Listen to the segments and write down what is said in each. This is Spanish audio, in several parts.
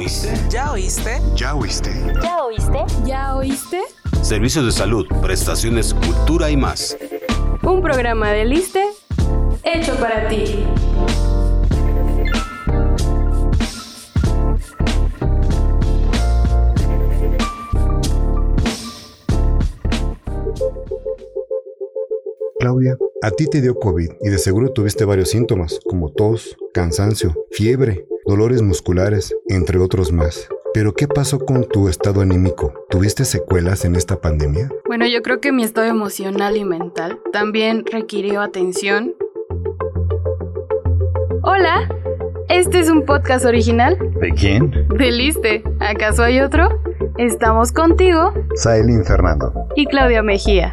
oíste? ¿Ya oíste? ¿Ya oíste? ¿Ya oíste? ¿Ya oíste? Servicios de salud, prestaciones, cultura y más. Un programa de Liste hecho para ti. Claudia, a ti te dio COVID y de seguro tuviste varios síntomas como tos, cansancio, fiebre, dolores musculares, entre otros más. Pero ¿qué pasó con tu estado anímico? ¿Tuviste secuelas en esta pandemia? Bueno, yo creo que mi estado emocional y mental también requirió atención. Hola, este es un podcast original ¿De quién? de Liste. ¿Acaso hay otro? Estamos contigo Saelin Fernando. y Claudia Mejía.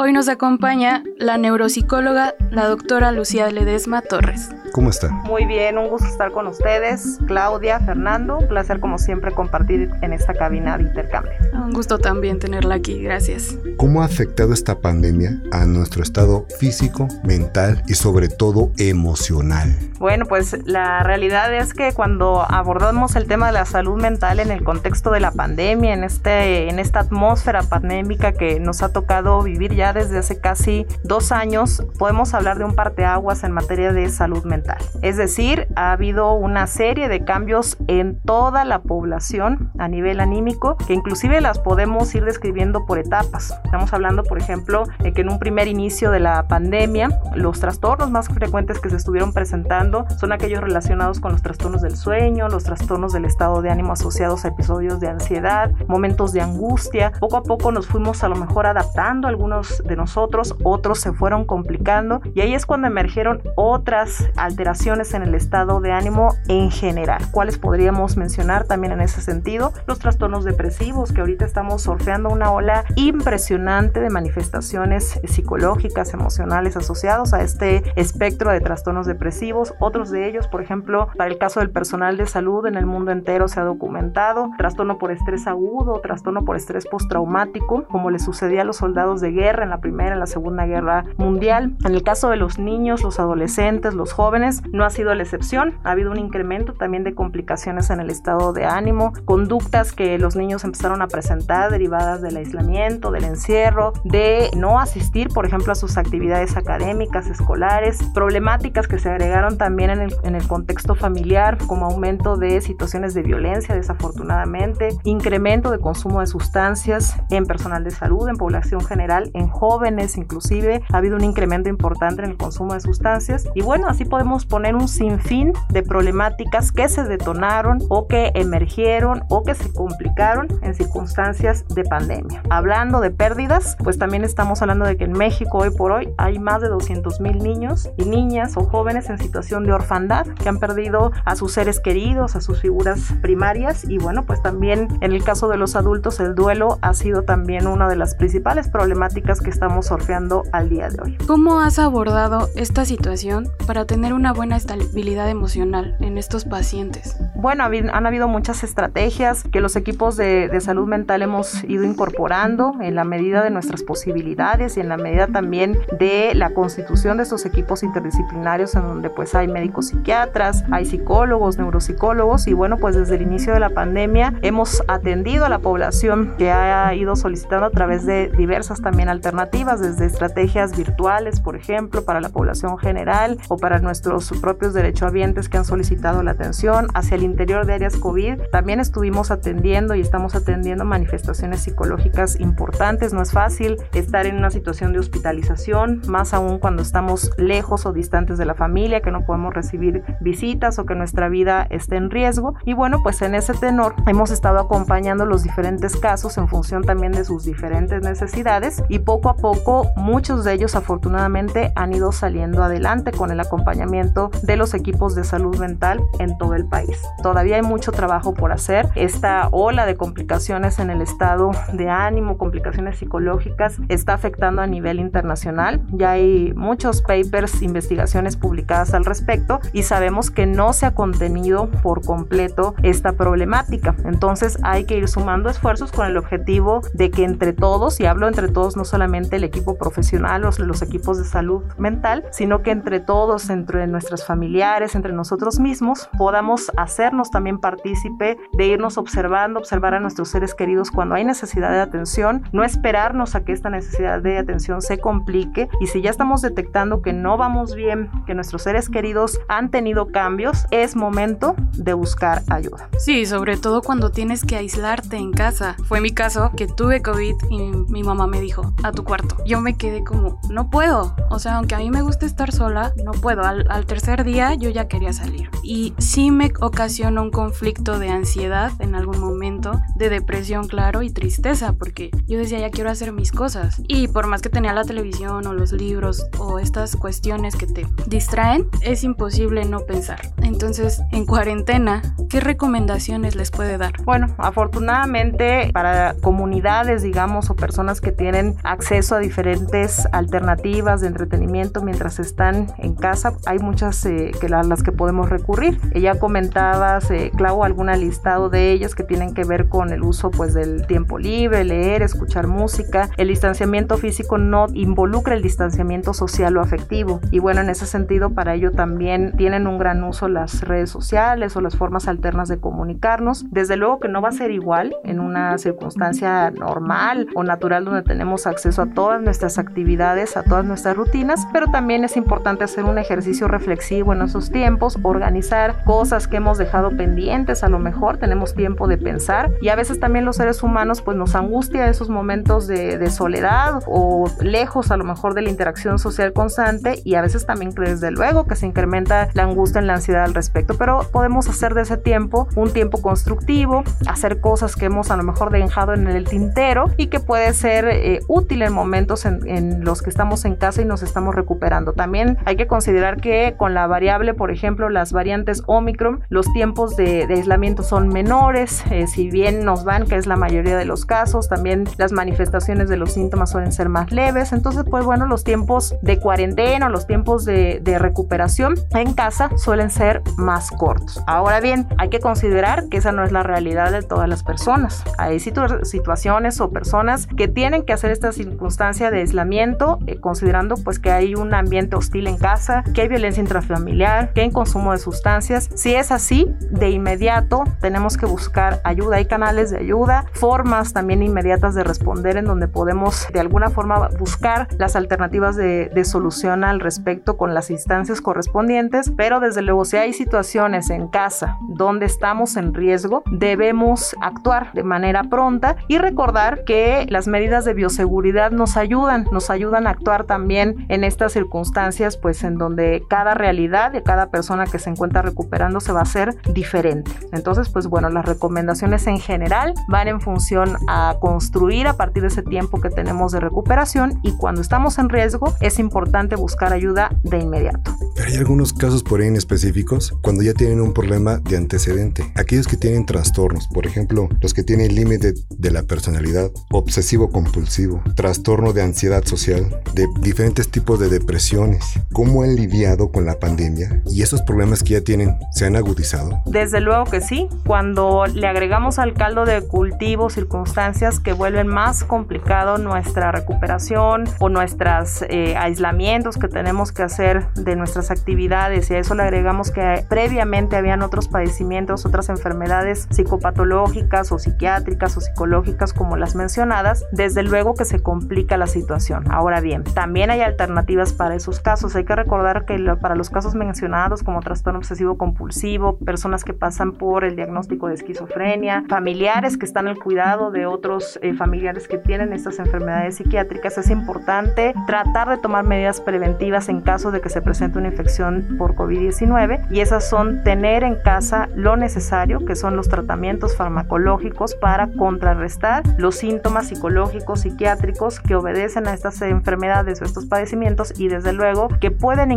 Hoy nos acompaña la neuropsicóloga, la doctora Lucía Ledesma Torres. ¿Cómo está? Muy bien, un gusto estar con ustedes. Claudia, Fernando, un placer como siempre compartir en esta cabina de intercambio. Un gusto también tenerla aquí, gracias. ¿Cómo ha afectado esta pandemia a nuestro estado físico, mental y sobre todo emocional? Bueno, pues la realidad es que cuando abordamos el tema de la salud mental en el contexto de la pandemia, en, este, en esta atmósfera pandémica que nos ha tocado vivir ya desde hace casi dos años, podemos hablar de un parteaguas en materia de salud mental. Es decir, ha habido una serie de cambios en toda la población a nivel anímico, que inclusive las podemos ir describiendo por etapas. Estamos hablando, por ejemplo, de que en un primer inicio de la pandemia, los trastornos más frecuentes que se estuvieron presentando son aquellos relacionados con los trastornos del sueño, los trastornos del estado de ánimo asociados a episodios de ansiedad, momentos de angustia. Poco a poco nos fuimos a lo mejor adaptando algunos de nosotros, otros se fueron complicando y ahí es cuando emergieron otras alteraciones en el estado de ánimo en general. ¿Cuáles podríamos mencionar también en ese sentido? Los trastornos depresivos, que ahorita estamos surfeando una ola impresionante de manifestaciones psicológicas, emocionales asociados a este espectro de trastornos depresivos. Otros de ellos, por ejemplo, para el caso del personal de salud en el mundo entero se ha documentado trastorno por estrés agudo, trastorno por estrés postraumático, como le sucedía a los soldados de guerra en la Primera y la Segunda Guerra Mundial. En el caso de los niños, los adolescentes, los jóvenes, no ha sido la excepción. Ha habido un incremento también de complicaciones en el estado de ánimo, conductas que los niños empezaron a presentar derivadas del aislamiento, del encierro, de no asistir, por ejemplo, a sus actividades académicas, escolares, problemáticas que se agregaron también en el, en el contexto familiar, como aumento de situaciones de violencia, desafortunadamente, incremento de consumo de sustancias en personal de salud, en población general, en jóvenes inclusive, ha habido un incremento importante en el consumo de sustancias y bueno, así podemos poner un sinfín de problemáticas que se detonaron o que emergieron o que se complicaron en circunstancias de pandemia. Hablando de pérdidas, pues también estamos hablando de que en México hoy por hoy hay más de 200 mil niños y niñas o jóvenes en situación de orfandad que han perdido a sus seres queridos, a sus figuras primarias y bueno, pues también en el caso de los adultos el duelo ha sido también una de las principales problemáticas que estamos sorteando al día de hoy. ¿Cómo has abordado esta situación para tener una buena estabilidad emocional en estos pacientes? Bueno, han habido muchas estrategias que los equipos de, de salud mental hemos ido incorporando en la medida de nuestras posibilidades y en la medida también de la constitución de estos equipos interdisciplinarios en donde pues hay médicos psiquiatras, hay psicólogos, neuropsicólogos y bueno, pues desde el inicio de la pandemia hemos atendido a la población que ha ido solicitando a través de diversas también alternativas, desde estrategias virtuales, por ejemplo, para la población general o para nuestros propios derechohabientes que han solicitado la atención hacia el interior de áreas COVID. También estuvimos atendiendo y estamos atendiendo manifestaciones psicológicas importantes. No es fácil estar en una situación de hospitalización, más aún cuando estamos lejos o distantes de la familia, que no podemos recibir visitas o que nuestra vida esté en riesgo. Y bueno, pues en ese tenor hemos estado acompañando los diferentes casos en función también de sus diferentes necesidades y poco a poco muchos de ellos afortunadamente han ido saliendo adelante con el acompañamiento de los equipos de salud mental en todo el país. Todavía hay mucho trabajo por hacer. Esta ola de complicaciones en el estado de ánimo, complicaciones psicológicas, está afectando a nivel internacional. Ya hay muchos papers, investigaciones publicadas al respecto y sabemos que no se ha contenido por completo esta problemática. Entonces hay que ir sumando esfuerzos con el objetivo de que entre todos, y hablo entre todos no solamente el equipo profesional o los equipos de salud mental, sino que entre todos, entre nuestros familiares, entre nosotros mismos, podamos hacernos también partícipe de irnos observando, observar a nuestros seres queridos cuando hay necesidad de atención, no esperarnos a que esta necesidad de atención se complique y si ya estamos detectando que no vamos bien, que nuestros seres queridos han tenido cambios, es momento de buscar ayuda. Sí, sobre todo cuando tienes que aislarte en casa. Fue mi caso que tuve COVID y mi mamá me dijo, a tu cuarto. Yo me quedé como, no puedo. O sea, aunque a mí me gusta estar sola, no puedo. Al, al tercer día yo ya quería salir. Y sí me ocasionó un conflicto de ansiedad en algún momento, de depresión, claro, y tristeza, porque yo decía, ya quiero hacer mis cosas. Y por más que tenía la televisión o los libros o estas cuestiones que te distraen, es imposible no pensar. Entonces, en cuarentena, ¿qué recomendaciones les puede dar? Bueno, afortunadamente para comunidades, digamos, o personas que tienen acceso a diferentes alternativas de entretenimiento mientras están en casa, hay muchas eh, que las que podemos recurrir. Ella comentaba, eh, Clau, algún listado de ellas que tienen que ver con el uso pues del tiempo libre, leer, escuchar música. El distanciamiento físico no involucra el distanciamiento social o afectivo. Y bueno, en ese sentido, para ello también tienen un gran uso las redes sociales o las formas alternas de comunicarnos. Desde luego que no va a ser igual en una circunstancia normal o natural donde tenemos acceso a todas nuestras actividades, a todas nuestras rutinas, pero también es importante hacer un ejercicio reflexivo en esos tiempos, organizar cosas que hemos dejado pendientes, a lo mejor tenemos tiempo de pensar y a veces también los seres humanos pues nos angustia esos momentos de, de soledad o lejos a lo mejor de la interacción social constante y a veces también desde luego que se incrementa la angustia en la ansiedad al respecto, pero podemos hacer de ese tiempo un tiempo constructivo, hacer cosas que hemos a lo mejor dejado en el tintero y que puede ser eh, útil en momentos en, los que estamos en casa y nos estamos recuperando. También hay que considerar que con la variable, por ejemplo, las variantes Omicron, los tiempos de, aislamiento son menores, eh, si bien nos van, que es la mayoría de los casos, también las manifestaciones de los síntomas suelen ser más leves, entonces pues bueno, los tiempos de cuarentena, los tiempos de, de recuperación en casa suelen ser más cortos. Ahora bien, hay que considerar que esa no es la realidad de todas las personas. Hay situaciones o personas que tienen que hacer esta circunstancia de aislamiento, eh, considerando pues que hay un ambiente hostil en casa, que hay violencia intrafamiliar, que hay consumo de sustancias. Si es así, de inmediato tenemos que buscar ayuda. Hay canales de ayuda, formas también inmediatas de responder en donde podemos de alguna forma buscar las alternativas de, de solución al respecto con las instancias correspondientes, pero desde luego si hay situaciones en casa donde estamos en riesgo, debemos actuar de manera pronta y recordar que las medidas de bioseguridad nos ayudan, nos ayudan a actuar también en estas circunstancias, pues en donde cada realidad de cada persona que se encuentra recuperando se va a ser diferente. Entonces, pues bueno, las recomendaciones en general van en función a construir a partir de ese tiempo que tenemos de recuperación y cuando estamos en riesgo es importante buscar ayuda de inmediato. Hay algunos casos por ahí en específicos cuando ya tienen un problema de antecedente. Aquellos que tienen trastornos, por ejemplo, los que tienen límite de la personalidad, obsesivo compulsivo, trastorno de ansiedad social, de diferentes tipos de depresiones. ¿Cómo han lidiado con la pandemia? ¿Y esos problemas que ya tienen se han agudizado? Desde luego que sí. Cuando le agregamos al caldo de cultivo circunstancias que vuelven más complicado nuestra recuperación o nuestros eh, aislamientos que tenemos que hacer de nuestras actividades y a eso le agregamos que previamente habían otros padecimientos, otras enfermedades psicopatológicas o psiquiátricas o psicológicas como las mencionadas, desde luego que se complica la situación. Ahora bien, también hay alternativas para esos casos. Hay que recordar que para los casos mencionados como trastorno obsesivo compulsivo, personas que pasan por el diagnóstico de esquizofrenia, familiares que están al cuidado de otros eh, familiares que tienen estas enfermedades psiquiátricas, es importante tratar de tomar medidas preventivas en caso de que se presente una infección por COVID-19 y esas son tener en casa lo necesario, que son los tratamientos farmacológicos para contrarrestar los síntomas psicológicos, psiquiátricos que obedecen a estas enfermedades o estos padecimientos y desde luego que pueden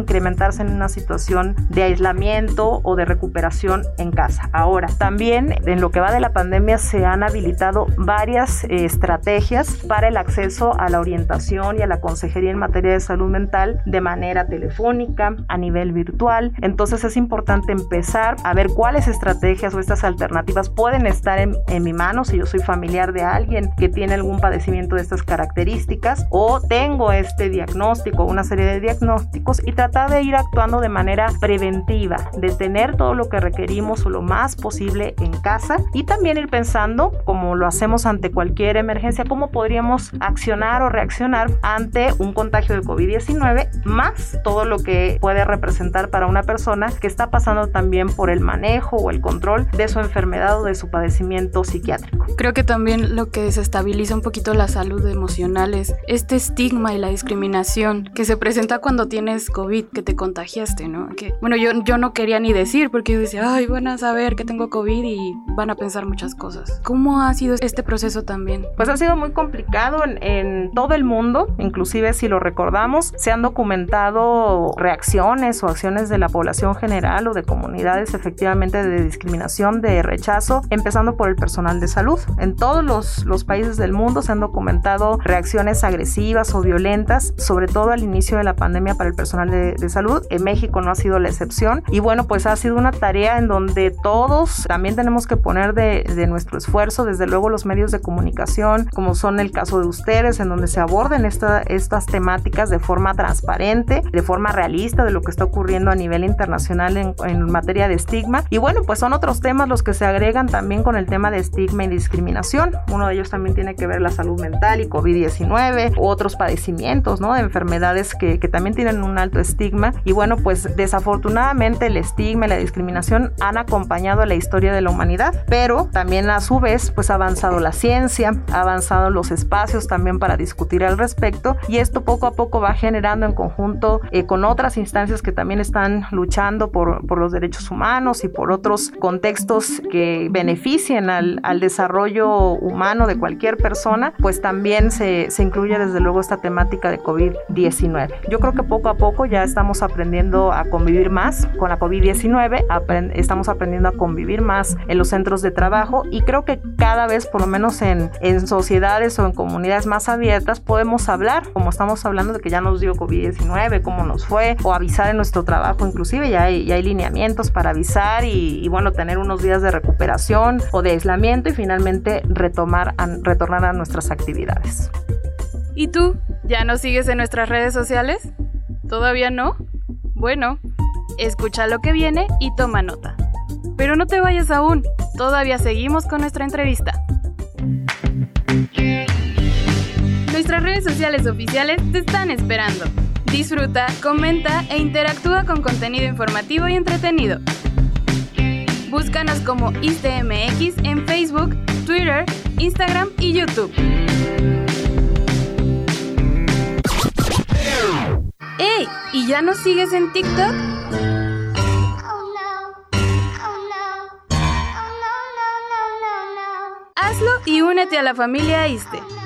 incrementarse en una situación de aislamiento o de recuperación en casa. Ahora, también en lo que va de la pandemia se han habilitado varias eh, estrategias para el acceso a la orientación y a la consejería en materia de salud mental de manera telefónica, a nivel virtual. Entonces es importante empezar a ver cuáles estrategias o estas alternativas pueden estar en, en mi mano si yo soy familiar de alguien que tiene algún padecimiento de estas características o tengo este diagnóstico, una serie de diagnósticos y tratar de ir actuando de manera preventiva, de tener todo lo que requerimos o lo más posible en casa y también ir pensando, como lo hacemos ante cualquier emergencia, cómo podríamos accionar o reaccionar ante un contagio de COVID-19, más todo lo que puede representar para una persona que está pasando también por el manejo o el control de su enfermedad o de su padecimiento psiquiátrico. Creo que también lo que desestabiliza un poquito la salud emocional es este estigma y la discriminación que se presenta cuando tienes COVID, que te contagiaste, ¿no? Que, bueno, yo, yo no quería ni decir porque yo decía, ay, van a saber que tengo COVID y van a pensar muchas cosas. ¿Cómo ha sido este proceso también? Pues ha sido muy complicado en, en todo el mundo, inclusive si lo recordamos, se han documentado reacciones o acciones de la población general o de comunidades efectivamente de discriminación, de rechazo, empezando por el personal de salud. En todos los, los países del mundo se han documentado reacciones agresivas o violentas, sobre todo al inicio de la pandemia para el personal de, de salud. En México no ha sido la excepción. Y bueno, pues ha sido una tarea en donde todos también tenemos que poner de, de nuestro esfuerzo, desde luego los medios de comunicación, como son el caso de ustedes, en donde se aborden esta, estas temáticas de forma transparente, de forma realista de lo que está ocurriendo a nivel internacional en, en materia de estigma. Y bueno, pues son otros temas los que se agregan también con el tema de estigma y discriminación. Uno de ellos también tiene que ver la salud mental y COVID-19, otros padecimientos, ¿no? De enfermedades que, que también tienen un alto estigma. Y bueno, pues desafortunadamente el estigma y la discriminación han acompañado a la historia de la humanidad, pero también a su vez, pues ha avanzado la ciencia, ha avanzado los espacios también para discutir al respecto y esto poco a poco va generando en conjunto eh, con otras instancias que también están luchando por, por, los derechos humanos y por otros contextos que beneficien al, al desarrollo humano de cualquier persona, pues también se, se incluye desde luego esta temática de COVID-19. Yo creo que poco a poco ya estamos aprendiendo a convivir más con la COVID-19, aprend estamos aprendiendo a convivir más en los centros de trabajo y creo que cada vez, por lo menos en, en sociedades o en comunidades más abiertas, podemos hablar, como estamos hablando de que ya nos dio COVID-19, cómo nos fue, o avisar en nuestro trabajo, inclusive ya hay, lineamientos para avisar y, y, bueno, tener unos días de recuperación o de aislamiento y finalmente retomar, retornar a nuestras actividades. ¿Y tú? ¿Ya nos sigues en nuestras redes sociales? ¿Todavía no? Bueno, escucha lo que viene y toma nota. Pero no te vayas aún, todavía seguimos con nuestra entrevista. Nuestras redes sociales oficiales te están esperando. Disfruta, comenta e interactúa con contenido informativo y entretenido. Búscanos como ISTMX en Facebook, Twitter, Instagram y YouTube. ¿Y ya nos sigues en TikTok? Hazlo y únete a la familia ISTE.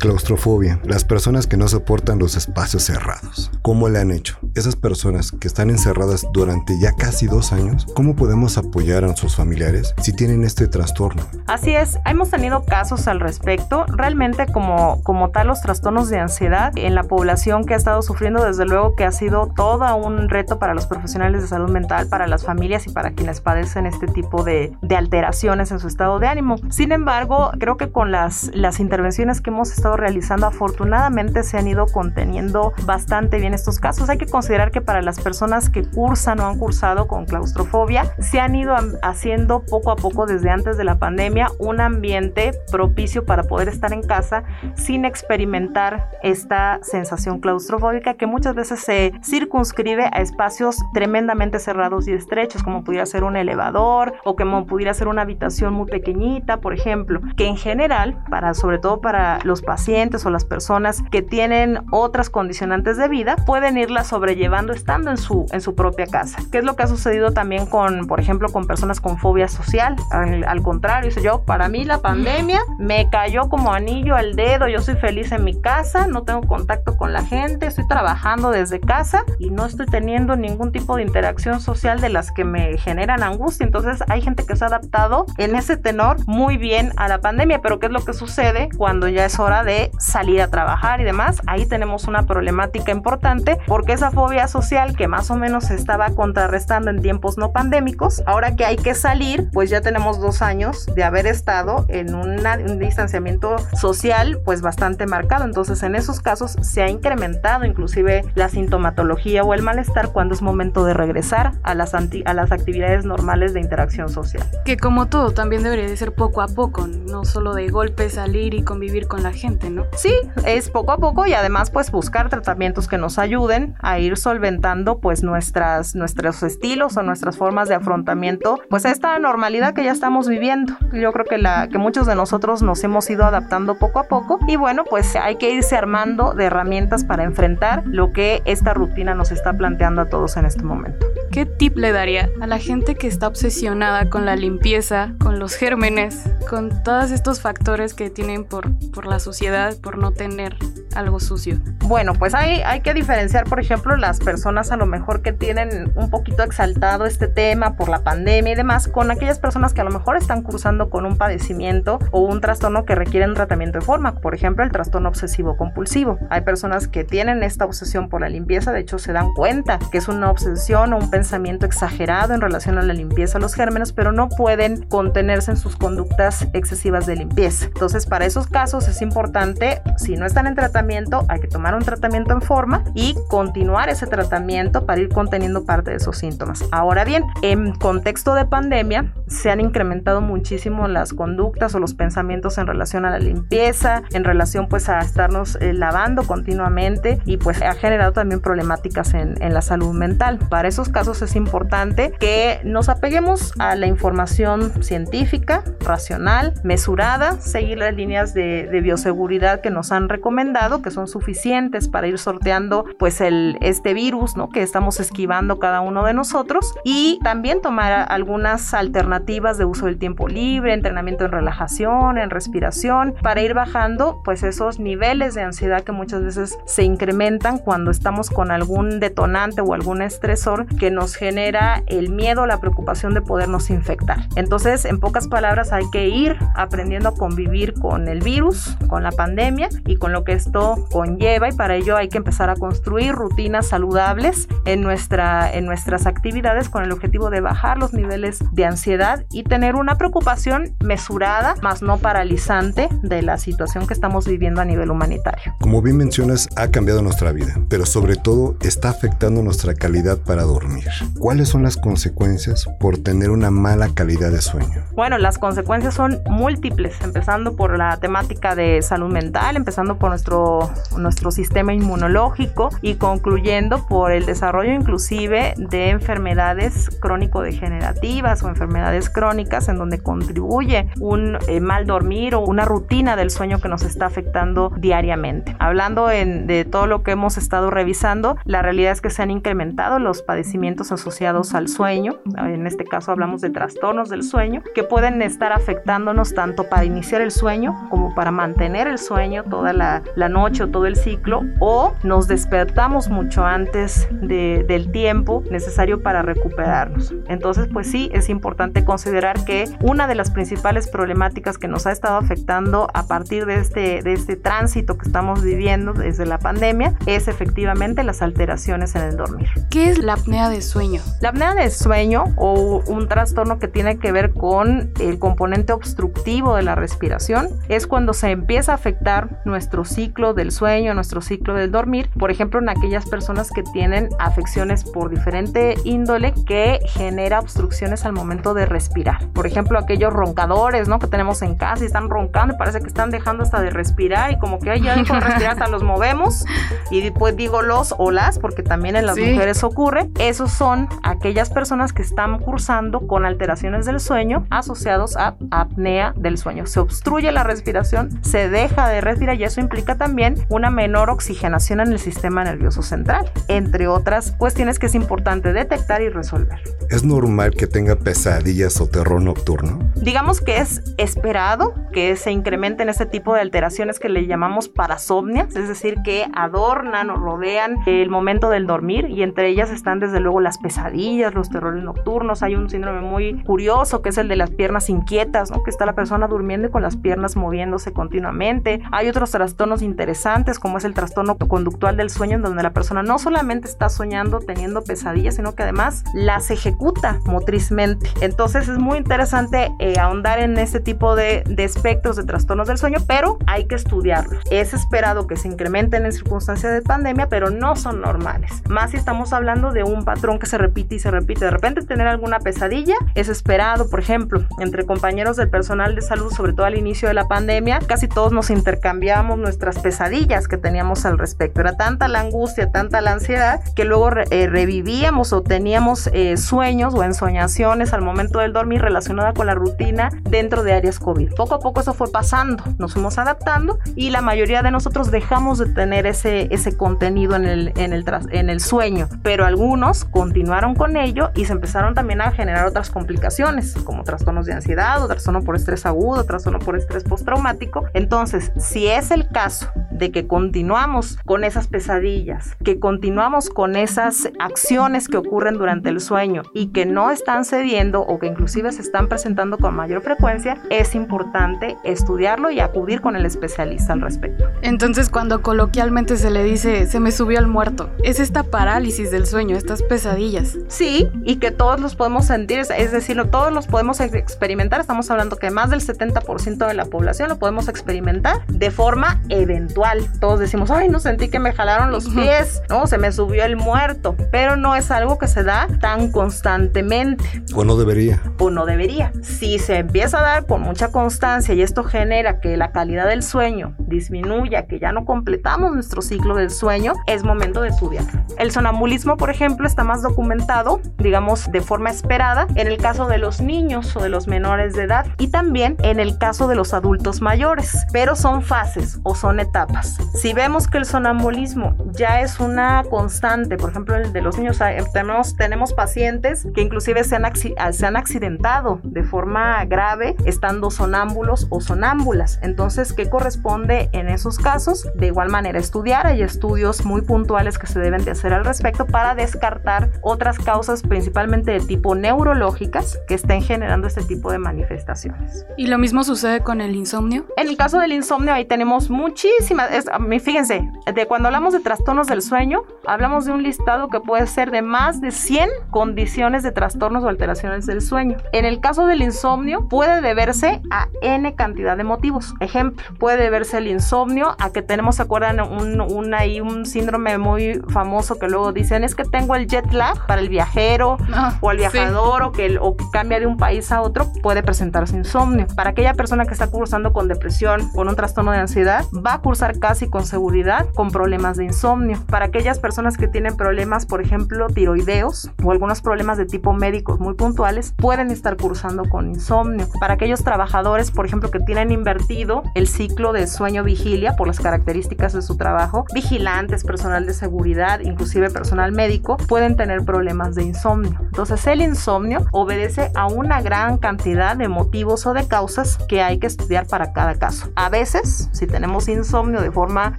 Claustrofobia, las personas que no soportan los espacios cerrados. ¿Cómo le han hecho? Esas personas que están encerradas durante ya casi dos años, ¿cómo podemos apoyar a sus familiares si tienen este trastorno? Así es, hemos tenido casos al respecto. Realmente como, como tal los trastornos de ansiedad en la población que ha estado sufriendo, desde luego que ha sido todo un reto para los profesionales de salud mental, para las familias y para quienes padecen este tipo de, de alteraciones en su estado de ánimo. Sin embargo, creo que con las, las intervenciones que hemos estado realizando, afortunadamente se han ido conteniendo bastante bien estos casos. Hay que considerar que para las personas que cursan o han cursado con claustrofobia, se han ido haciendo poco a poco desde antes de la pandemia un ambiente propicio para poder estar en casa sin experimentar esta sensación claustrofóbica que muchas veces se circunscribe a espacios tremendamente cerrados y estrechos, como pudiera ser un elevador o como pudiera ser una habitación muy pequeñita, por ejemplo, que en general, para sobre todo para los pacientes, pacientes o las personas que tienen otras condicionantes de vida pueden irla sobrellevando estando en su, en su propia casa. ¿Qué es lo que ha sucedido también con, por ejemplo, con personas con fobia social? Al, al contrario, yo, para mí la pandemia me cayó como anillo al dedo, yo soy feliz en mi casa, no tengo contacto con la gente, estoy trabajando desde casa y no estoy teniendo ningún tipo de interacción social de las que me generan angustia. Entonces hay gente que se ha adaptado en ese tenor muy bien a la pandemia, pero ¿qué es lo que sucede cuando ya es hora de salir a trabajar y demás? Ahí tenemos una problemática importante porque esa fobia social que más o menos se estaba contrarrestando en tiempos no pandémicos, ahora que hay que salir, pues ya tenemos dos años de haber estado en un distanciamiento social pues bastante marcado. Entonces en esos casos se ha incrementado inclusive la sintomatología o el malestar cuando es momento de regresar a las, a las actividades normales de interacción social. Que como todo también debería de ser poco a poco, no solo de golpe salir y convivir con la gente, Sí, es poco a poco y además pues buscar tratamientos que nos ayuden a ir solventando pues nuestras, nuestros estilos o nuestras formas de afrontamiento pues a esta normalidad que ya estamos viviendo. Yo creo que, la, que muchos de nosotros nos hemos ido adaptando poco a poco y bueno pues hay que irse armando de herramientas para enfrentar lo que esta rutina nos está planteando a todos en este momento. ¿Qué tip le daría a la gente que está obsesionada con la limpieza, con los gérmenes, con todos estos factores que tienen por, por la sociedad, por no tener algo sucio? Bueno, pues hay, hay que diferenciar, por ejemplo, las personas a lo mejor que tienen un poquito exaltado este tema por la pandemia y demás, con aquellas personas que a lo mejor están cursando con un padecimiento o un trastorno que requieren tratamiento de forma, por ejemplo, el trastorno obsesivo compulsivo. Hay personas que tienen esta obsesión por la limpieza, de hecho se dan cuenta que es una obsesión o un pensamiento exagerado en relación a la limpieza de los gérmenes, pero no pueden contenerse en sus conductas excesivas de limpieza. Entonces, para esos casos es importante, si no están en tratamiento, hay que tomar un tratamiento en forma y continuar ese tratamiento para ir conteniendo parte de esos síntomas. Ahora bien, en contexto de pandemia, se han incrementado muchísimo las conductas o los pensamientos en relación a la limpieza, en relación pues a estarnos eh, lavando continuamente y pues ha generado también problemáticas en, en la salud mental. Para esos casos es importante que nos apeguemos a la información científica, racional, mesurada, seguir las líneas de, bioseguridad que nos han recomendado, que son suficientes para ir sorteando pues el, este virus ¿no? que estamos esquivando cada uno de nosotros y también tomar algunas alternativas de uso del tiempo libre, entrenamiento en relajación, en respiración, para ir bajando pues esos niveles de ansiedad que muchas veces se incrementan cuando estamos con algún detonante o algún estresor que nos genera el miedo, la preocupación de podernos infectar. Entonces, en pocas palabras, hay que ir aprendiendo a convivir con el virus, con la pandemia y con lo que esto conlleva y para ello hay que empezar a construir rutinas saludables en, nuestra, en nuestras actividades con el objetivo de bajar los niveles de ansiedad y tener una preocupación mesurada, más no paralizante de la situación que estamos viviendo a nivel humanitario. Como bien mencionas, ha cambiado nuestra vida, pero sobre todo está afectando nuestra calidad para dormir. ¿Cuáles son las consecuencias por tener una mala calidad de sueño? Bueno, las consecuencias son múltiples, empezando por la temática de salud mental, empezando por nuestro, nuestro sistema inmunológico y concluyendo por el desarrollo inclusive de enfermedades crónico-degenerativas o enfermedades crónicas en donde contribuye un eh, mal dormir o una rutina del sueño que nos está afectando diariamente. Hablando de todo lo que hemos estado revisando, la realidad es que se han incrementado los padecimientos asociados al sueño, en este caso hablamos de trastornos del sueño, que pueden estar afectándonos tanto para iniciar el sueño como para mantener el sueño toda la, noche o todo el ciclo, o nos despertamos mucho antes del tiempo necesario para recuperarnos. Entonces, pues sí, es importante considerar que una de las principales problemáticas que nos ha estado afectando a partir de este, de este tránsito que estamos viviendo desde la pandemia es efectivamente las alteraciones en el dormir. ¿Qué es la apnea de sueño? La apnea de sueño o un trastorno que tiene que ver con el componente obstructivo de la respiración es cuando se empieza a afectar nuestro ciclo del sueño, nuestro ciclo del dormir, por ejemplo, en aquellas personas que tienen afecciones por diferente índole que genera obstrucciones al momento de respirar. Por ejemplo, aquellos roncadores, ¿no? Que tenemos en casa y están roncando y parece que están dejando hasta de respirar y como que ay, ya dejo de respirar, hasta los movemos. Y después digo los o las, porque también en las mujeres ocurre. Esos son aquellas personas que están cursando con alteraciones del sueño asociados a apnea del sueño. Se obstruye la respiración, se deja de respirar y eso implica también una menor oxigenación en el sistema nervioso central, entre otras cuestiones que es importante detectar y resolver. ¿Es normal que tenga pesadillas o terror nocturno? Digamos que es esperado que se incrementen este tipo de alteraciones que le llamamos parasomnias, es decir, que adornan o rodean el momento del dormir y entre ellas están desde luego las pesadillas, los terrores nocturnos. Hay un síndrome muy curioso que es el de las piernas inquietas, ¿no? que está la persona durmiendo y con las piernas moviéndose continuamente. Hay otros trastornos interesantes como es el trastorno conductual del sueño en donde la persona no solamente está soñando teniendo pesadillas, sino que además las ejecuta motrizmente. Entonces es muy interesante eh, ahondar en este tipo de, de espectros de trastornos del sueño, pero hay que estudiarlos. Es esperado que se incrementen en circunstancias de pandemia, pero no son normales. Más si estamos hablando de un patrón que se repite y se repite. De repente tener alguna pesadilla es esperado, por ejemplo, entre compañeros del personal de salud, sobre todo al inicio de la pandemia, casi todos nos intercambiamos nuestras pesadillas que teníamos al respecto. Era tanta la angustia, tanta la ansiedad, que luego eh, revivíamos o teníamos eh, sueños o ensoñaciones al momento del dormir relacionada con la rutina dentro de áreas COVID. Poco a poco eso fue pasando, nos fuimos adaptando y la mayoría de nosotros dejamos de tener ese, ese contenido en el, en, el, en el sueño, pero algunos continuaron con ello y se empezaron también a generar otras complicaciones, como trastornos de ansiedad o trastorno por estrés agudo, trastorno por estrés postraumático. Entonces, si es el caso de que continuamos con esas pesadillas, que continuamos con esas acciones que ocurren durante el sueño y que no están cediendo o que inclusive se están presentando con mayor frecuencia, es importante estudiarlo y acudir con el especialista al respecto. Entonces, cuando coloquialmente se le dice se me subió el muerto, es esta parálisis del sueño, estas pesadillas. Sí, y que todos los podemos sentir, es decir, todos los podemos experimentar. Estamos hablando que más del 70% de la población lo podemos experimentar de forma eventual. Todos decimos, ay, no sentí que me jalaron los pies, no, se me subió el muerto, pero no es algo que se da tan constantemente. O no debería. O no debería. Si se empieza a dar con mucha constancia y esto genera que la calidad del sueño disminuya, que ya no completamos nuestro ciclo del sueño, es momento de estudiar. El sonambulismo, por ejemplo, está más documentado, digamos, de forma esperada en el caso de los niños o de los menores de edad y también en el caso de los adultos mayores, pero son fases o son etapas. Si vemos que el sonambulismo ya es una constante, por ejemplo, el de los niños, tenemos, tenemos pacientes que inclusive se han, se han accidentado de forma grave estando sonámbulos o sonámbulas. Entonces, ¿qué corresponde en esos casos? De igual manera, estudiar. Hay estudios muy puntuales que se deben de hacer al respecto para descartar otras causas, principalmente de tipo neurológicas, que estén generando este tipo de manifestaciones. ¿Y lo mismo sucede con el insomnio? En el caso del insomnio, ahí tenemos muchísimas. Es, fíjense, de cuando hablamos de trastornos del sueño, hablamos de un listado que puede ser de más de 100 condiciones de trastornos o alteraciones del sueño. En el caso del insomnio, puede deberse a N cantidad de motivos. Ejemplo, puede deberse el insomnio a que tenemos, ¿se acuerdan? Un, un, ahí un síndrome muy famoso que luego dicen es que tengo el jet lag para el viajero ah, o al viajador o, que, o que cambia de un país a otro, puede presentarse insomnio. Para aquella persona que está cursando con depresión, con un trastorno de ansiedad, va a cursar casi con seguridad con problemas de insomnio. Para aquellas personas que tienen problemas, por ejemplo, tiroideos o algunos problemas de tipo médicos muy puntuales, pueden estar cursando con insomnio. Para aquellos trabajadores, por ejemplo, que tienen invertido el ciclo de sueño-vigilia por las características de su trabajo, vigilantes, personal de seguridad, inclusive personal médico, pueden tener problemas de insomnio. Entonces, el insomnio obedece a una gran cantidad de motivos o de causas que hay que estudiar para cada caso. A veces, si tenemos insomnio de forma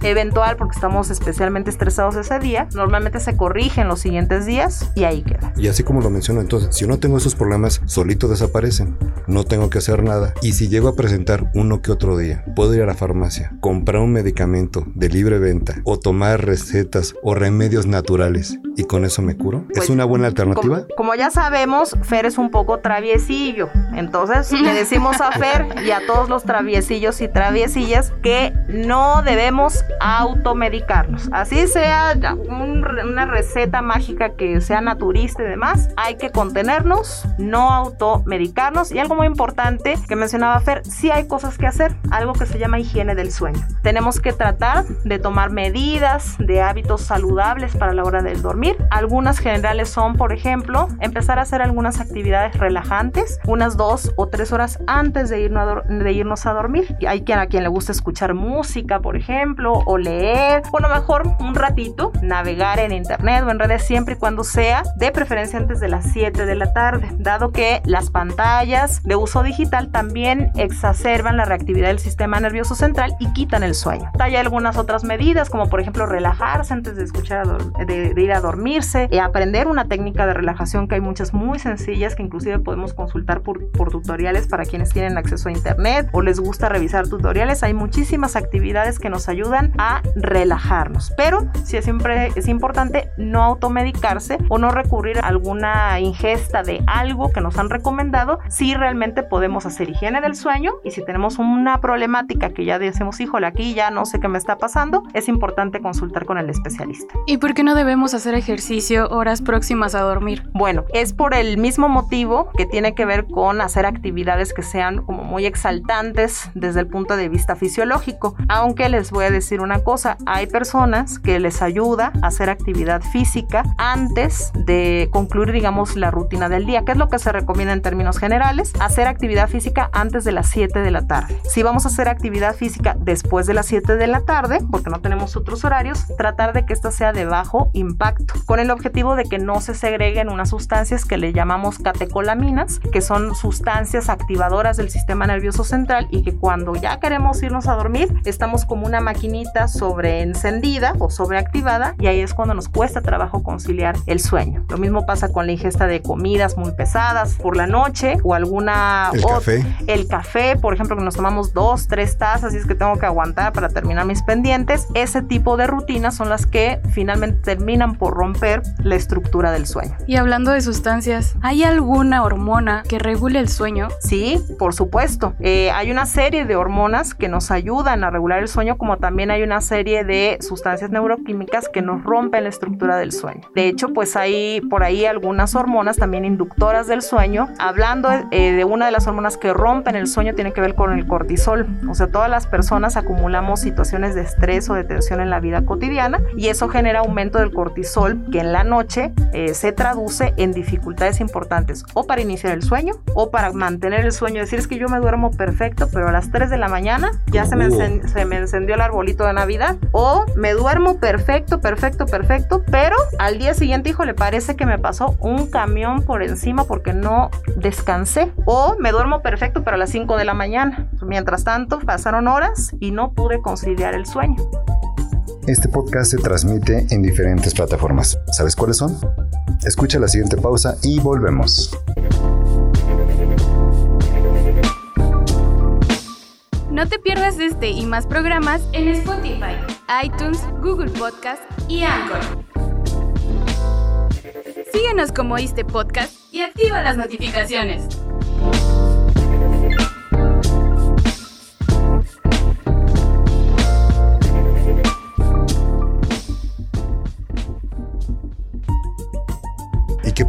eventual porque estamos especialmente estresados ese día, normalmente se corrige en los siguientes días y ahí queda. Y así como lo menciono, entonces, si no tengo esos problemas, solito desaparecen. No tengo que hacer nada. Y si llego a presentar uno que otro día, puedo ir a la farmacia, comprar un medicamento de libre venta o tomar recetas o remedios naturales y con eso me curo. ¿Es Pues, una buena alternativa? Como, como ya sabemos, Fer es un poco traviesillo. Entonces le decimos a Fer y a todos los traviesillos y traviesillas que no debemos automedicarnos. Así sea un- una receta mágica que sea naturista y demás, hay que contenernos, no automedicarnos. Y algo muy importante que mencionaba Fer, sí hay cosas que hacer, algo que se llama higiene del sueño. Tenemos que tratar de tomar medidas de hábitos saludables para la hora del dormir. Algunas generales son, por ejemplo, empezar a hacer algunas actividades relajantes unas dos o tres horas antes de irnos a, de irnos a dormir. Y Hay quien a quien le gusta escuchar música, por ejemplo, o leer, o a lo mejor un ratito navegar en internet o en redes siempre y cuando sea de preferencia antes de las 7 de la tarde, dado que las pantallas de uso digital también exacerban la reactividad del sistema nervioso central y quitan el sueño. Hay algunas otras medidas, como por ejemplo relajarse antes de escuchar a de, de ir a dormirse, eh, aprender una técnica de relajación que hay muchas muy sencillas que inclusive podemos consultar por, por tutoriales para quienes tienen acceso a internet o les gusta revisar tutoriales. Hay muchísimas actividades que nos ayudan a relajarnos, pero sí es siempre es importante no automedicarse o no recurrir a alguna ingesta de algo que nos han recomendado si realmente podemos hacer higiene del sueño y si tenemos una problemática que ya decimos, híjole, aquí ya no sé qué me está pasando, es importante consultar con el especialista. ¿Y por qué no debemos hacer ejercicio horas próximas a dormir? Bueno, es por el mismo motivo que tiene que ver con hacer actividades que sean como muy exaltantes desde el punto de vista fisiológico. Aunque les voy a decir una cosa, hay personas que les ayuda a hacer actividad física antes de concluir, digamos, la rutina del día. ¿Qué es lo que se recomienda en términos generales? Hacer actividad física antes de las 7 de la tarde. Si vamos a hacer actividad física después de las 7 de la tarde, porque no tenemos otros horarios, tratar de que esta sea de bajo impacto, con el objetivo de que no se segreguen unas sustancias que le llamamos catecolaminas, que son sustancias activadoras del sistema nervioso central y que cuando ya queremos irnos a dormir, estamos como una maquinita sobreencendida o sobreactivada y ahí es cuando nos cuesta trabajo conciliar el sueño. Lo mismo pasa con la ingesta de comidas muy pesadas por la noche o alguna El ot- café. el café, por ejemplo, que nos tomamos dos, tres tazas y es que tengo que aguantar para terminar mis pendientes. Ese tipo de rutinas son las que finalmente terminan por romper la estructura del sueño. Y hablando de sustancias, ¿hay alguna hormona que regule el sueño? Sí, por supuesto. Eh, hay una serie de hormonas que nos ayudan a regular el sueño, como también hay una serie de sustancias neuroquímicas que nos rompen la estructura del sueño. De hecho, pues hay por ahí algunas hormonas también inductoras del sueño. Hablando eh, de una de las hormonas que rompen el sueño, tiene que ver con el cortisol. O sea, todas las personas acumulamos situaciones de estrés o de tensión en la vida cotidiana y eso genera aumento del cortisol que en la noche eh, se traduce en dificultades importantes o para iniciar el sueño o para mantener el sueño. Decir es que yo me duermo perfecto, pero a las 3 de la mañana ya se me, Uh. se me encendió el arbolito de Navidad. O me duermo perfecto, perfecto, perfecto, pero al día siguiente, hijo, le parece que me pasó un camión por encima porque no descansé. O me duermo perfecto, pero a las 5 de la mañana. Mientras tanto, pasaron horas y no pude conciliar el sueño. Este podcast se transmite en diferentes plataformas. ¿Sabes cuáles son? Escucha la siguiente pausa y volvemos. No te pierdas este y más programas en Spotify, iTunes, Google Podcast y Anchor. Síguenos como este podcast y activa las notificaciones.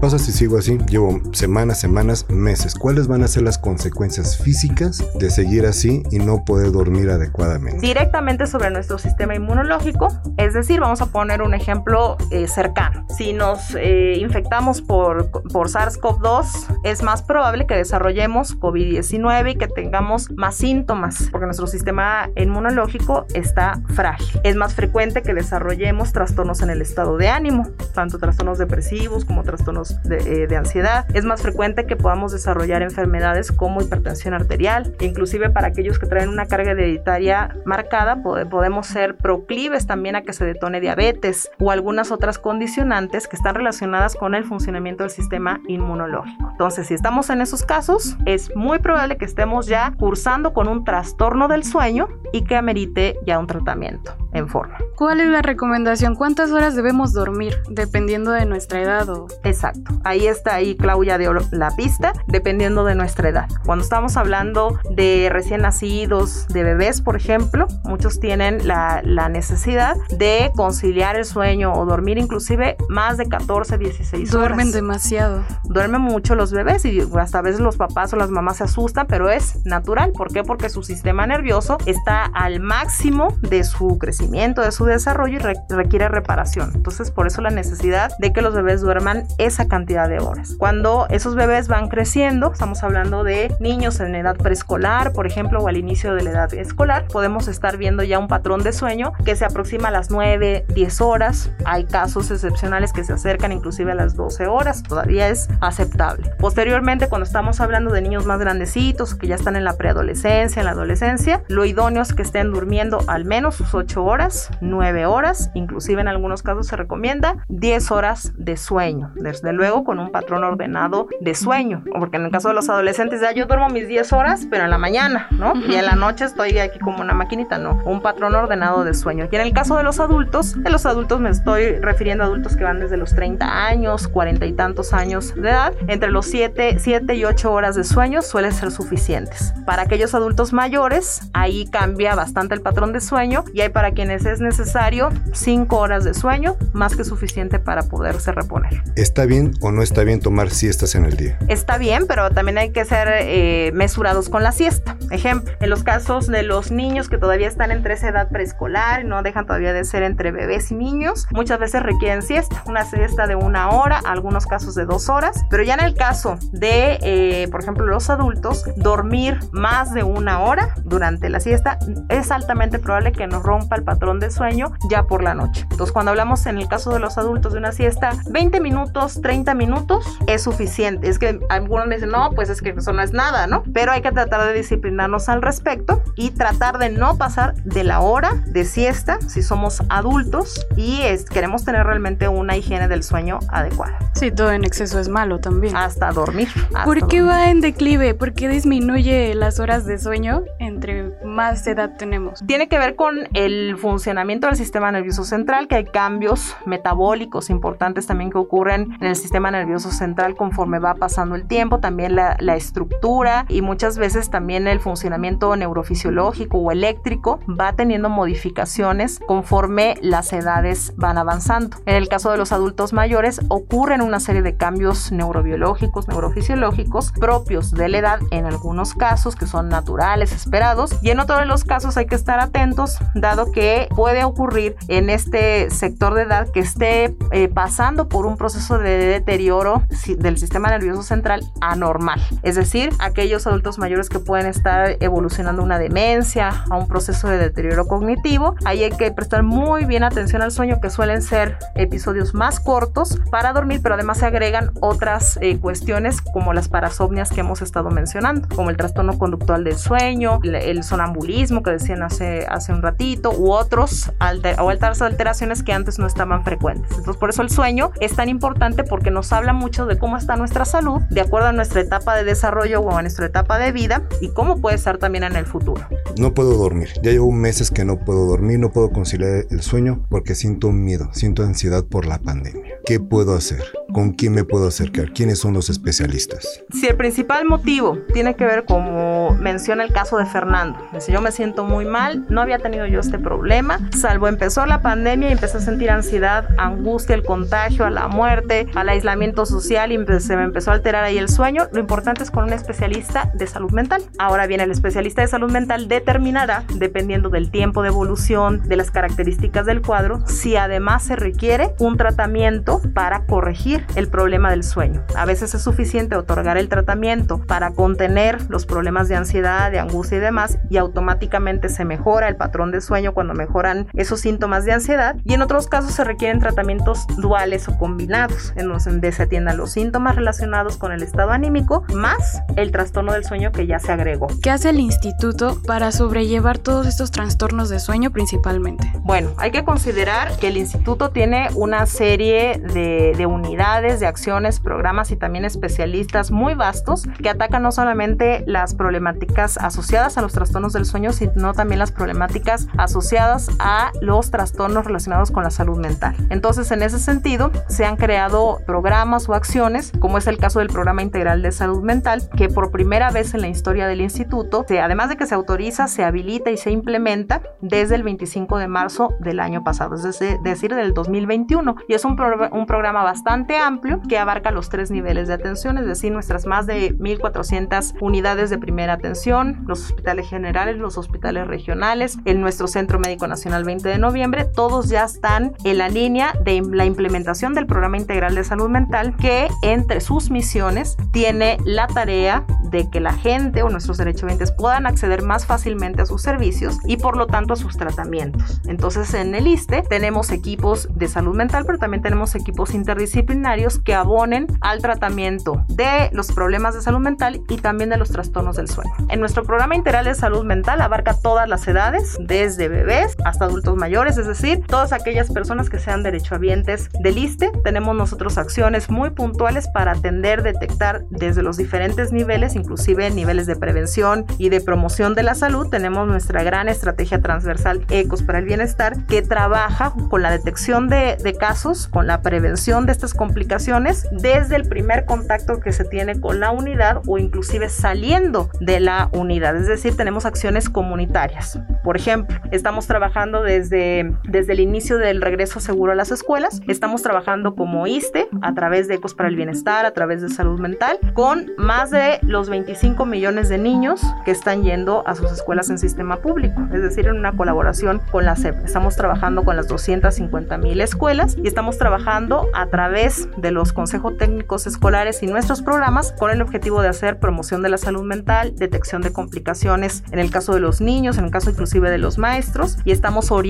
Pasa si sigo así? Llevo semanas, semanas, meses. ¿Cuáles van a ser las consecuencias físicas de seguir así y no poder dormir adecuadamente? directamente sobre nuestro sistema inmunológico. Es decir, vamos a poner un ejemplo eh, cercano. Si nos eh, infectamos por, por SARS-CoV-2, es más probable que desarrollemos COVID-19 y que tengamos más síntomas, porque nuestro sistema inmunológico está frágil. Es más frecuente que desarrollemos trastornos en el estado de ánimo, tanto trastornos depresivos como trastornos de, eh, de ansiedad. Es más frecuente que podamos desarrollar enfermedades como hipertensión arterial. Inclusive para aquellos que traen una carga hereditaria marcada, pode- podemos ser proclives también a que se detone diabetes o algunas otras condicionantes que están relacionadas con el funcionamiento del sistema inmunológico. Entonces, si estamos en esos casos, es muy probable que estemos ya cursando con un trastorno del sueño y que amerite ya un tratamiento en forma. ¿Cuál es la recomendación? ¿Cuántas horas debemos dormir dependiendo de nuestra edad? O... Exacto. Ahí está ahí Claudia de la pista, dependiendo de nuestra edad. Cuando estamos hablando de recién nacidos, de bebés, por ejemplo, muchos tienen la, la necesidad de conciliar el sueño o dormir inclusive más de 14, 16 horas. Duermen demasiado. Duermen mucho los bebés y hasta a veces los papás o las mamás se asustan, pero es natural. ¿Por qué? Porque su sistema nervioso está al máximo de su crecimiento, de su desarrollo y requiere reparación. Entonces, por eso la necesidad de que los bebés duerman esa cantidad de horas. Cuando esos bebés van creciendo, estamos hablando de niños en edad preescolar, por ejemplo, o al inicio de la edad escolar, podemos estar viendo ya un patrón de sueño que se aproxima a las 9, 10 horas. Hay casos excepcionales que se acercan inclusive a las 12 horas, todavía es aceptable. Posteriormente, cuando estamos hablando de niños más grandecitos, que ya están en la preadolescencia, en la adolescencia, lo idóneo es que estén durmiendo al menos sus 8 horas, 9 horas, inclusive en algunos casos se recomienda 10 horas de sueño, desde luego con un patrón ordenado de sueño, porque en el caso de los adolescentes ya yo duermo mis 10 horas, pero en la mañana, ¿no? Y en la noche estoy aquí como una maquinita, no, un patrón ordenado de sueño. Y en el caso de los adultos, en los adultos me estoy refiriendo a adultos que van desde los 30 años, 40 y tantos años de edad, entre los 7, 7 y 8 horas de sueño suelen ser suficientes. Para aquellos adultos mayores, ahí cambia bastante el patrón de sueño y hay para quienes es necesario 5 horas de sueño, más que suficiente para poderse reponer. ¿Está bien o no está bien tomar siestas en el día? Está bien, pero también hay que ser eh, mesurados con la siesta. Ejemplo, en los casos de los niños que todavía están entre esa edad preescolar y no dejan todavía de ser entre bebés y niños, muchas veces requieren siesta, una siesta de una hora, algunos casos de dos horas, pero ya en el caso de, eh, por ejemplo, los adultos, dormir más de una hora durante la siesta es altamente probable que nos rompa el patrón de sueño ya por la noche. Entonces, cuando hablamos en el caso de los adultos de una siesta, 20 minutos, 30 minutos es suficiente. Es que algunos me dicen, no, pues es que eso no es nada, ¿no? Pero hay que tratar de disciplinarnos al respecto y tratar de no pasar de la hora de siesta si somos adultos y queremos tener realmente una higiene del sueño adecuada. Sí, todo en exceso es malo también. Hasta dormir. ¿Por qué va en declive? ¿Por qué disminuye las horas de sueño entre más edad tenemos? Tiene que ver con el funcionamiento del sistema nervioso central, que hay cambios metabólicos importantes también que ocurren en el sistema nervioso central conforme va pasando el tiempo, también la, la estructura y muchas veces también el funcionamiento neurofisiológico o eléctrico va teniendo modificaciones conforme las edades van avanzando. En el caso de los adultos mayores ocurren una serie de cambios neurobiológicos, neurofisiológicos propios de la edad en algunos casos que son naturales, esperados, y en otros de los casos hay que estar atentos dado que puede ocurrir en este sector de edad que esté eh, pasando por un proceso de deterioro del sistema nervioso central anormal. Es decir, aquellos adultos mayores que pueden estar evolucionando una demencia, a un proceso de deterioro cognitivo, ahí hay que prestar muy bien atención al sueño que suelen ser episodios más cortos para dormir, pero además se agregan otras eh, cuestiones como las parasomnias que hemos estado mencionando, como el trastorno conductual del sueño, el sonambulismo que decían hace, hace un ratito, u otros alter, o alteraciones que antes no estaban frecuentes. Entonces, por eso el sueño es tan importante porque nos habla mucho de cómo está nuestra salud, de acuerdo a nuestra etapa de desarrollo o a nuestra etapa de vida y cómo puede estar también en el futuro. No puedo dormir. Ya llevo meses que no puedo dormir, no puedo conciliar el sueño porque siento miedo, siento ansiedad por la pandemia. ¿Qué puedo hacer? ¿Con quién me puedo acercar? ¿Quiénes son los especialistas? Si el principal motivo tiene que ver, como menciona el caso de Fernando, si yo me siento muy mal, no había tenido yo este problema, salvo empezó la pandemia y empecé a sentir ansiedad, angustia, el contagio, a la muerte, al aislamiento social y se me empezó a alterar ahí el sueño, lo importante es con un especialista de salud mental. Ahora bien, el especialista de salud mental determinará, dependiendo del tiempo de evolución, de las características del cuadro, si además se requiere un tratamiento para corregir el problema del sueño. A veces es suficiente otorgar el tratamiento para contener los problemas de ansiedad, de angustia y demás y automáticamente se mejora el patrón de sueño cuando mejoran esos síntomas de ansiedad y en otros casos se requieren tratamientos duales o combinados en donde se atiendan los síntomas relacionados con el estado anímico más el trastorno del sueño que ya se agregó. ¿Qué hace el instituto para sobrellevar todos estos trastornos de sueño principalmente? Bueno, hay que considerar que el instituto tiene una serie de, de unidades unidades de acciones, programas y también especialistas muy vastos que atacan no solamente las problemáticas asociadas a los trastornos del sueño, sino también las problemáticas asociadas a los trastornos relacionados con la salud mental. Entonces, en ese sentido, se han creado programas o acciones, como es el caso del Programa Integral de Salud Mental, que por primera vez en la historia del instituto, además de que se autoriza, se habilita y se implementa desde el 25 de marzo del año pasado, es decir, del 2021. Y es un, un programa bastante amplio que abarca los tres niveles de atención, es decir, nuestras más de 1.400 unidades de primera atención, los hospitales generales, los hospitales regionales, en nuestro Centro Médico Nacional 20 de noviembre, todos ya están en la línea de la implementación del Programa Integral de Salud Mental que entre sus misiones tiene la tarea de que la gente o nuestros derechohabientes puedan acceder más fácilmente a sus servicios y por lo tanto a sus tratamientos. Entonces en el ISTE tenemos equipos de salud mental, pero también tenemos equipos interdisciplinarios que abonen al tratamiento de los problemas de salud mental y también de los trastornos del sueño. En nuestro programa integral de salud mental abarca todas las edades, desde bebés hasta adultos mayores, es decir, todas aquellas personas que sean derechohabientes del ISTE. Tenemos nosotros acciones muy puntuales para atender, detectar desde los diferentes niveles, inclusive niveles de prevención y de promoción de la salud. Tenemos nuestra gran estrategia transversal ECOS para el bienestar que trabaja con la detección de, de casos, con la prevención de estas complicaciones desde el primer contacto que se tiene con la unidad o inclusive saliendo de la unidad. Es decir, tenemos acciones comunitarias. Por ejemplo, estamos trabajando desde, desde el inicio del regreso seguro a las escuelas. Estamos trabajando como ISTE a través de Ecos para el Bienestar, a través de salud mental, con más de los 25 millones de niños que están yendo a sus escuelas en sistema público, es decir, en una colaboración con la SEP. Estamos trabajando con las 250 mil escuelas y estamos trabajando a través de los consejos técnicos escolares y nuestros programas con el objetivo de hacer promoción de la salud mental, detección de complicaciones en el caso de los niños, en el caso inclusive de los maestros y estamos orientando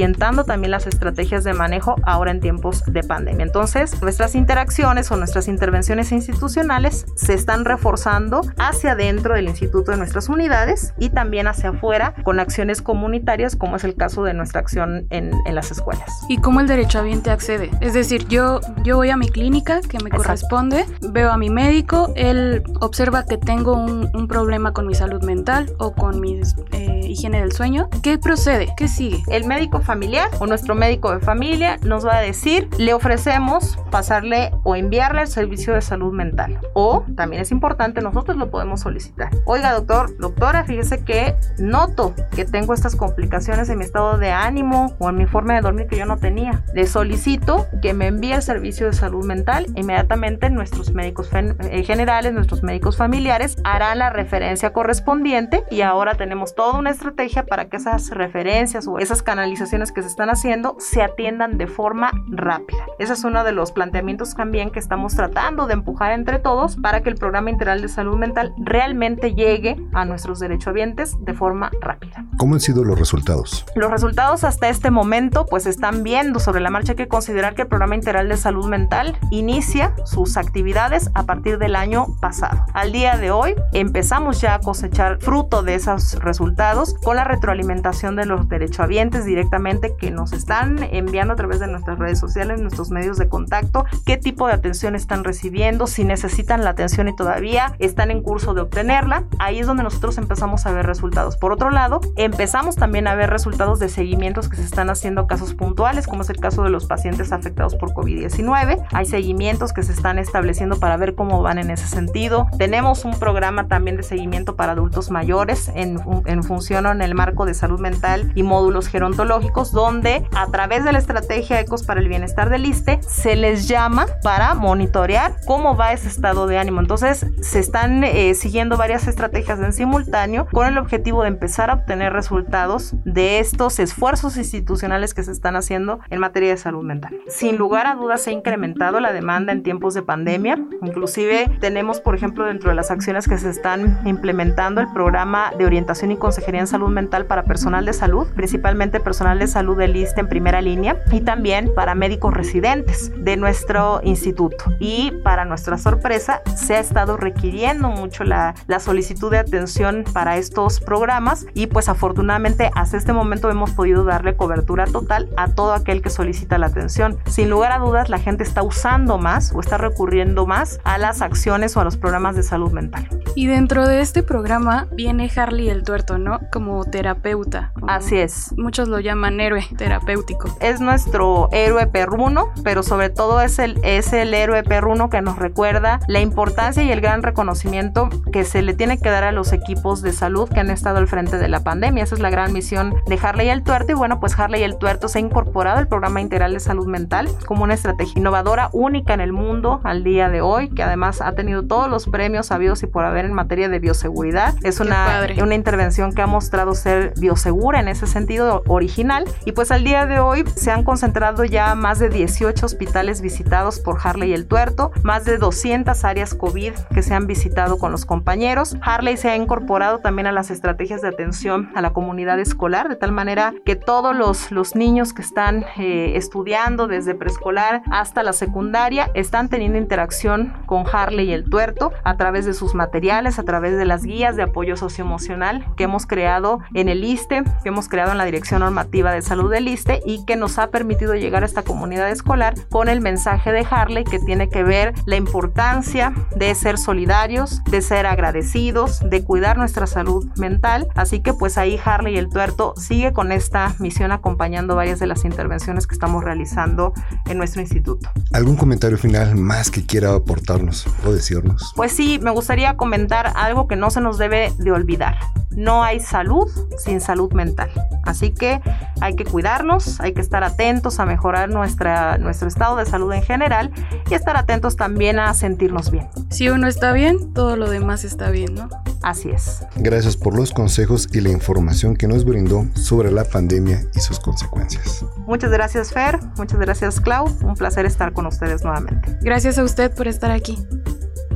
también las estrategias de manejo ahora en tiempos de pandemia. Entonces, nuestras interacciones o nuestras intervenciones institucionales se están reforzando hacia dentro del instituto de nuestras unidades y también hacia afuera con acciones comunitarias como es el caso de nuestra acción en, en las escuelas. ¿Y cómo el derechohabiente accede? Es decir, yo, yo voy a mi clínica que me corresponde, veo a mi médico, él observa que tengo un, un problema con mi salud mental o con mi eh, higiene del sueño. ¿Qué procede? ¿Qué sigue? El médico familiar o nuestro médico de familia nos va a decir, le ofrecemos pasarle o enviarle el servicio de salud mental. O también es importante, nosotros lo podemos solicitar. Oiga, doctor, doctora, fíjese que noto que tengo estas complicaciones en mi estado de ánimo o en mi forma de dormir que yo no tenía. Le solicito que me envíe el servicio de salud mental. Inmediatamente nuestros médicos eh, generales, nuestros médicos familiares harán la referencia correspondiente y ahora tenemos toda una estrategia para que esas referencias o esas canalizaciones que se están haciendo se atiendan de forma rápida. Ese es uno de los planteamientos también que estamos tratando de empujar entre todos para que el programa integral de salud mental realmente llegue a nuestros derechohabientes de forma rápida. ¿Cómo han sido los resultados? Los resultados hasta este momento pues están viendo sobre la marcha. Hay que considerar que el programa integral de salud mental inicia sus actividades a partir del año pasado. Al día de hoy empezamos ya a cosechar fruto de esos resultados con la retroalimentación de los derechohabientes directamente que nos están enviando a través de nuestras redes sociales, nuestros medios de contacto, qué tipo de atención están recibiendo, si necesitan la atención y todavía están en curso de obtenerla. Ahí es donde nosotros empezamos a ver resultados. Por otro lado, empezamos también a ver resultados de seguimientos que se están haciendo casos puntuales, como es el caso de los pacientes afectados por COVID-19. Hay seguimientos que se están estableciendo para ver cómo van en ese sentido. Tenemos un programa también de seguimiento para adultos mayores en, en función en el marco de salud mental y módulos gerontológicos, donde a través de la estrategia ECOS para el bienestar del ISTE se les llama para monitorear cómo va ese estado de ánimo. Entonces, se están eh, siguiendo varias estrategias en simultáneo con el objetivo de empezar a obtener resultados de estos esfuerzos institucionales que se están haciendo en materia de salud mental. Sin lugar a dudas, se ha incrementado la demanda en tiempos de pandemia. Inclusive tenemos, por ejemplo, dentro de las acciones que se están implementando el programa de orientación y consejería en salud mental para personal de salud, principalmente personal de salud del ISTE en primera línea y también para médicos residentes de nuestro instituto. Y para nuestra sorpresa, se ha estado requiriendo mucho la, la solicitud de atención para estos programas y pues afortunadamente hasta este momento hemos podido darle cobertura total a todo aquel que solicita la atención. Sin lugar a dudas, la gente está usando más o está recurriendo más a las acciones o a los programas de salud mental. Y dentro de este programa viene Harley el Tuerto, ¿no? Como terapeuta. Así es. Muchos lo llaman héroe terapéutico. Es nuestro héroe perruno, pero sobre todo es el, es el héroe perruno que nos recuerda la importancia y el gran reconocimiento que se le tiene que dar a los equipos de salud que han estado al frente de la pandemia. Esa es la gran misión de Harley el Tuerto. Y bueno, pues Harley el Tuerto se ha incorporado al programa integral de salud mental como una estrategia innovadora única en el mundo al día de hoy, que además ha tenido todos los premios habidos y por haber en materia de bioseguridad. Es una, una intervención que ha mostrado ser biosegura en ese sentido original. Y pues al día de hoy se han concentrado ya más de 18 hospitales visitados por Harley el Tuerto, más de 200 áreas COVID que se han visitado con los compañeros. Harley se ha incorporado también a las estrategias de atención a la comunidad escolar, de tal manera que todos los, los niños que están eh, estudiando desde preescolar hasta la secundaria están teniendo interacción con Harley y el Tuerto a través de sus materiales, a través de las guías de apoyo socioemocional que hemos creado en el ISTE, que hemos creado en la Dirección Normativa de Salud del ISTE y que nos ha permitido llegar a esta comunidad escolar con el mensaje de Harley que tiene que ver la importancia de ser solidarios, de ser agradecidos, de cuidar nuestra salud mental. Así que pues ahí Harley y el Tuerto sigue con esta misión acompañando varias de las intervenciones que estamos realizando en nuestro instituto. ¿Algún comentario final más que quiera aportarnos o decirnos? Pues sí, me gustaría comentar algo que no se nos debe de olvidar. No hay salud sin salud mental. Así que hay que cuidarnos, hay que estar atentos a mejorar nuestra, nuestro estado de salud en general y estar atentos también a sentirnos bien. Si uno está bien, todo lo demás está bien, ¿no? Así es. Gracias por los consejos y la información que nos brindó sobre la pandemia y sus consecuencias. Muchas gracias Fer, muchas gracias Clau, un placer estar con ustedes nuevamente. Gracias a usted por estar aquí.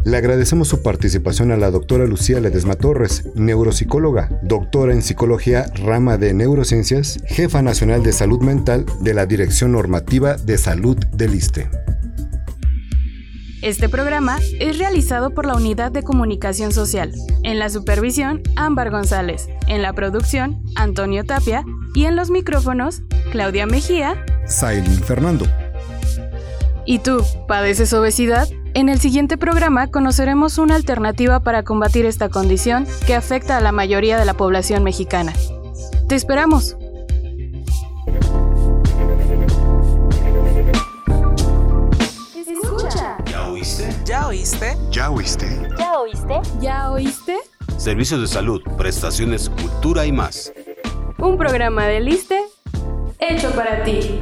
Le agradecemos su participación a la doctora Lucía Ledesma Torres, neuropsicóloga, doctora en psicología, rama de neurociencias, jefa nacional de salud mental de la Dirección Normativa de Salud del ISTE. Este programa es realizado por la Unidad de Comunicación Social. En la supervisión, Ámbar González. En la producción, Antonio Tapia. Y en los micrófonos, Claudia Mejía. Sailin Fernando. ¿Y tú, padeces obesidad? En el siguiente programa conoceremos una alternativa para combatir esta condición que afecta a la mayoría de la población mexicana. ¡Te esperamos! Escucha. ¿Ya oíste? ¿Ya oíste? ¿Ya oíste? ¿Ya oíste? ¿Ya oíste? Servicios de salud, prestaciones, cultura y más. Un programa de Liste hecho para ti.